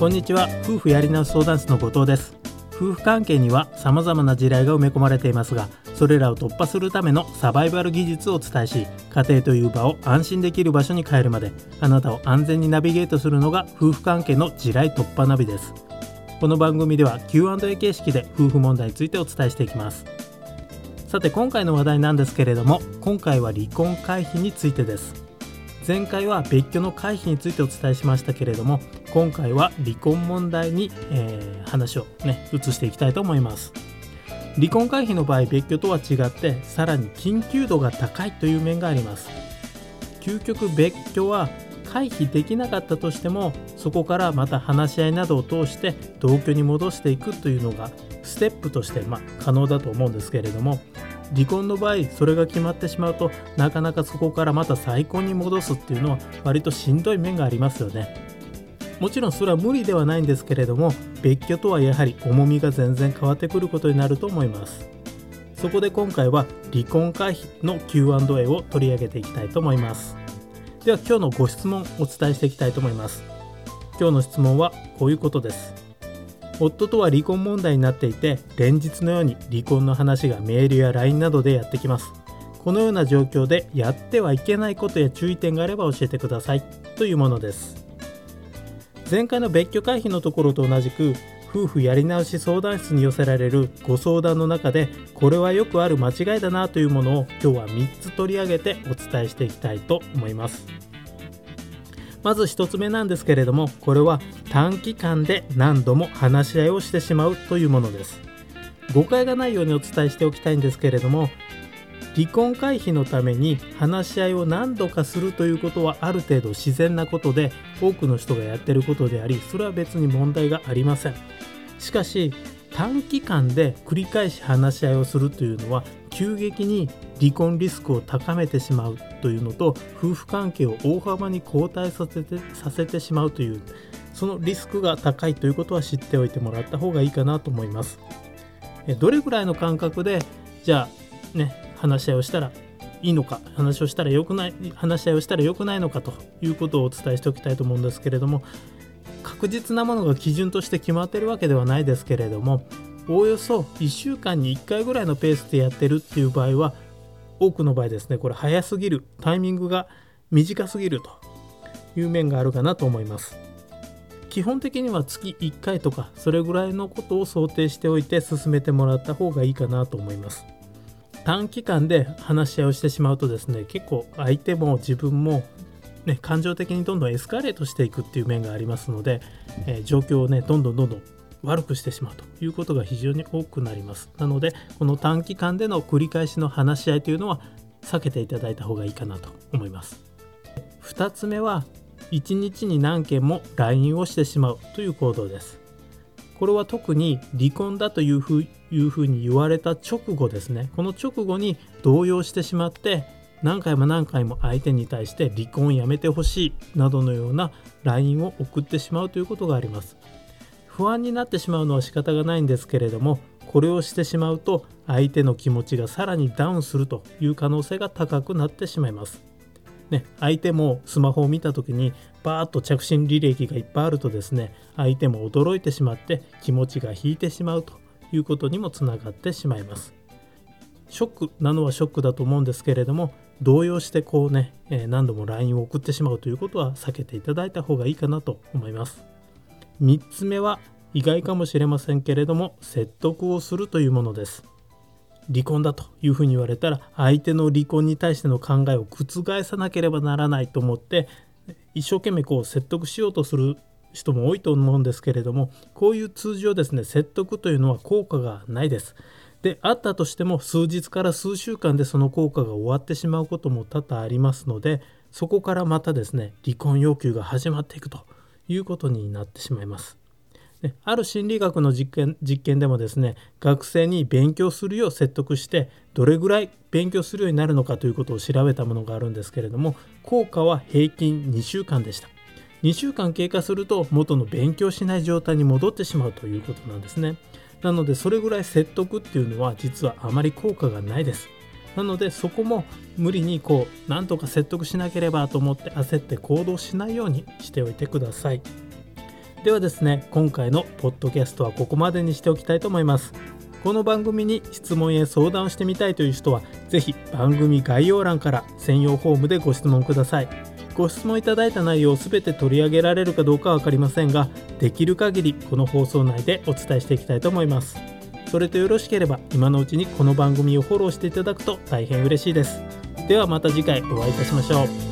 こんにちは。夫婦やり直し相談室の後藤です。夫婦関係には様々な地雷が埋め込まれていますがそれらを突破するためのサバイバル技術をお伝えし家庭という場を安心できる場所に変えるまであなたを安全にナビゲートするのが夫婦関係の地雷突破ナビです。この番組では Q&A 形式で夫婦問題についてお伝えしていきます。さて今回の話題なんですけれども今回は離婚回避についてです。前回は別居の回避についてお伝えしましたけれども今回は離婚問題に、えー、話をね移していきたいと思います。離婚回避の場合別居とは違ってさらに緊急度が高いという面があります。究極別居は回避できなかったとしてもそこからまた話し合いなどを通して同居に戻していくというのがステップとして、まあ、可能だと思うんですけれども離婚の場合それが決まってしまうとなかなかそこからまた再婚に戻すっていうのは割としんどい面がありますよね。もちろんそれは無理ではないんですけれども別居とはやはり重みが全然変わってくることになると思います。そこで今回は離婚回避の Q&A を取り上げていきたいと思います。では今日のご質問お伝えしていきたいと思います。今日の質問はこういうことです。夫とは離婚問題になっていて連日のように離婚の話がメールや LINE などでやってきます。このような状況でやってはいけないことや注意点があれば教えてください。というものです。前回の別居回避のところと同じく夫婦やり直し相談室に寄せられるご相談の中でこれはよくある間違いだなというものを今日は3つ取り上げてお伝えしていきたいと思います。まず1つ目なんですけれどもこれは短期間で何度も話し合いをしてしまうというものです。誤解がないようにお伝えしておきたいんですけれども離婚回避のために話し合いを何度かするということはある程度自然なことで多くの人がやってることでありそれは別に問題がありません。しかし短期間で繰り返し話し合いをするというのは急激に離婚リスクを高めてしまうというのと夫婦関係を大幅に後退させてさせてしまうというそのリスクが高いということは知っておいてもらった方がいいかなと思います。どれぐらいの間隔でじゃあね話し合いをしたらいいのか話をしたらよくない話し合いをしたら良くないのかということをお伝えしておきたいと思うんですけれども確実なものが基準として決まってるわけではないですけれどもおおよそ1週間に1回ぐらいのペースでやってるっていう場合は多くの場合ですねこれ早すぎるタイミングが短すぎるという面があるかなと思います。基本的には月1回とかそれぐらいのことを想定しておいて進めてもらった方がいいかなと思います。短期間で話し合いをしてしまうとですね結構相手も自分もね、感情的にどんどんエスカレートしていくっていう面がありますので、えー、状況をねどんどんどんどん悪くしてしまうということが非常に多くなります。なのでこの短期間での繰り返しの話し合いというのは避けていただいた方がいいかなと思います。2つ目は1日に何件も LINE をしてしまうという行動です。これは特に離婚だというふういうふうに言われた直後ですね。この直後に動揺してしまって何回も何回も相手に対して離婚やめてほしいなどのような LINE を送ってしまうということがあります不安になってしまうのは仕方がないんですけれどもこれをしてしまうと相手の気持ちがさらにダウンするという可能性が高くなってしまいます。ね、相手もスマホを見た時にバーッと着信履歴がいっぱいあるとですね相手も驚いてしまって気持ちが引いてしまうということにもつながってしまいます。ショックなのはショックだと思うんですけれども動揺してこうね、え何度も LINE を送ってしまうということは避けていただいた方がいいかなと思います。3つ目は意外かもしれませんけれども説得をするというものです離婚だというふうに言われたら相手の離婚に対しての考えを覆さなければならないと思って一生懸命こう説得しようとする人も多いと思うんですけれどもこういう通常ですね説得というのは効果がないですであったとしても数日から数週間でその効果が終わってしまうことも多々ありますのでそこからまたですね離婚要求が始まっていくということになってしまいます。ある心理学の実験実験でもですね学生に勉強するよう説得してどれぐらい勉強するようになるのかということを調べたものがあるんですけれども効果は平均2週間でした2週間経過すると元の勉強しない状態に戻ってしまうということなんですねなのでそれぐらい説得っていうのは実はあまり効果がないです。なのでそこも無理にこうなんとか説得しなければと思って焦って行動しないようにしておいてください。ではですね今回のポッドキャストはここまでにしておきたいと思います。この番組に質問や相談をしてみたいという人はぜひ番組概要欄から専用フォームでご質問ください。ご質問いただいた内容を全て取り上げられるかどうかは分かりませんができる限りこの放送内でお伝えしていきたいと思います。それとよろしければ今のうちにこの番組をフォローしていただくと大変嬉しいです。ではまた次回お会いいたしましょう。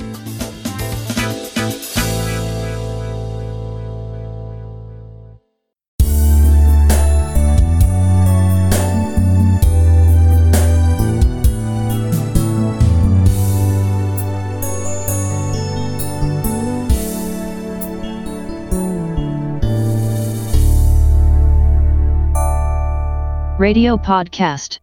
Radio Podcast